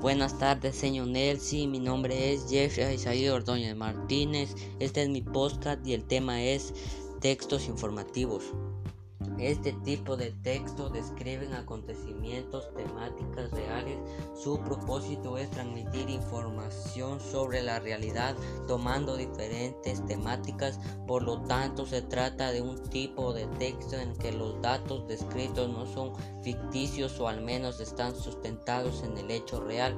Buenas tardes, señor Nelsi. Mi nombre es Jeffrey Isaías Ordóñez Martínez. Este es mi podcast y el tema es textos informativos. Este tipo de textos describen acontecimientos, temáticas reales. Su propósito es transmitir información sobre la realidad tomando diferentes temáticas. Por lo tanto, se trata de un tipo de texto en que los datos descritos no son ficticios o al menos están sustentados en el hecho real.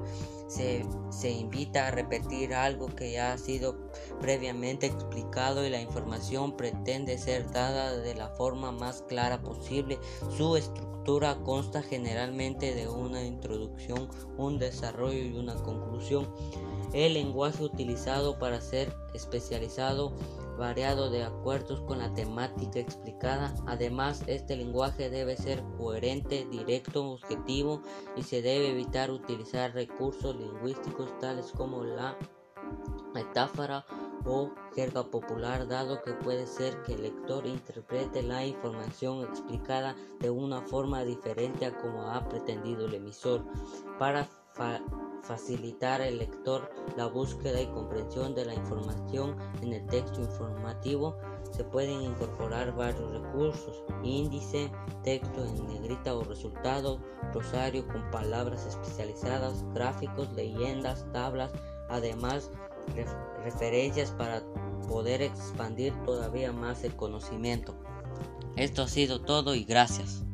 Se, invita a repetir algo que ya ha sido previamente explicado y la información pretende ser dada de la forma más clara posible. Su estructura consta generalmente de una introducción, un desarrollo y una conclusión. El lenguaje utilizado para ser especializado variado de acuerdo con la temática explicada. Además, este lenguaje debe ser coherente, directo, objetivo y se debe evitar utilizar recursos lingüísticos tales como la metáfora o jerga popular dado que puede ser que el lector interprete la información explicada de una forma diferente a como ha pretendido el emisor. Para facilitar al lector la búsqueda y comprensión de la información en el texto informativo, se pueden incorporar varios recursos, índice, texto en negrita o resultado, rosario con palabras especializadas, gráficos, leyendas, tablas, además referencias para poder expandir todavía más el conocimiento. Esto ha sido todo y gracias.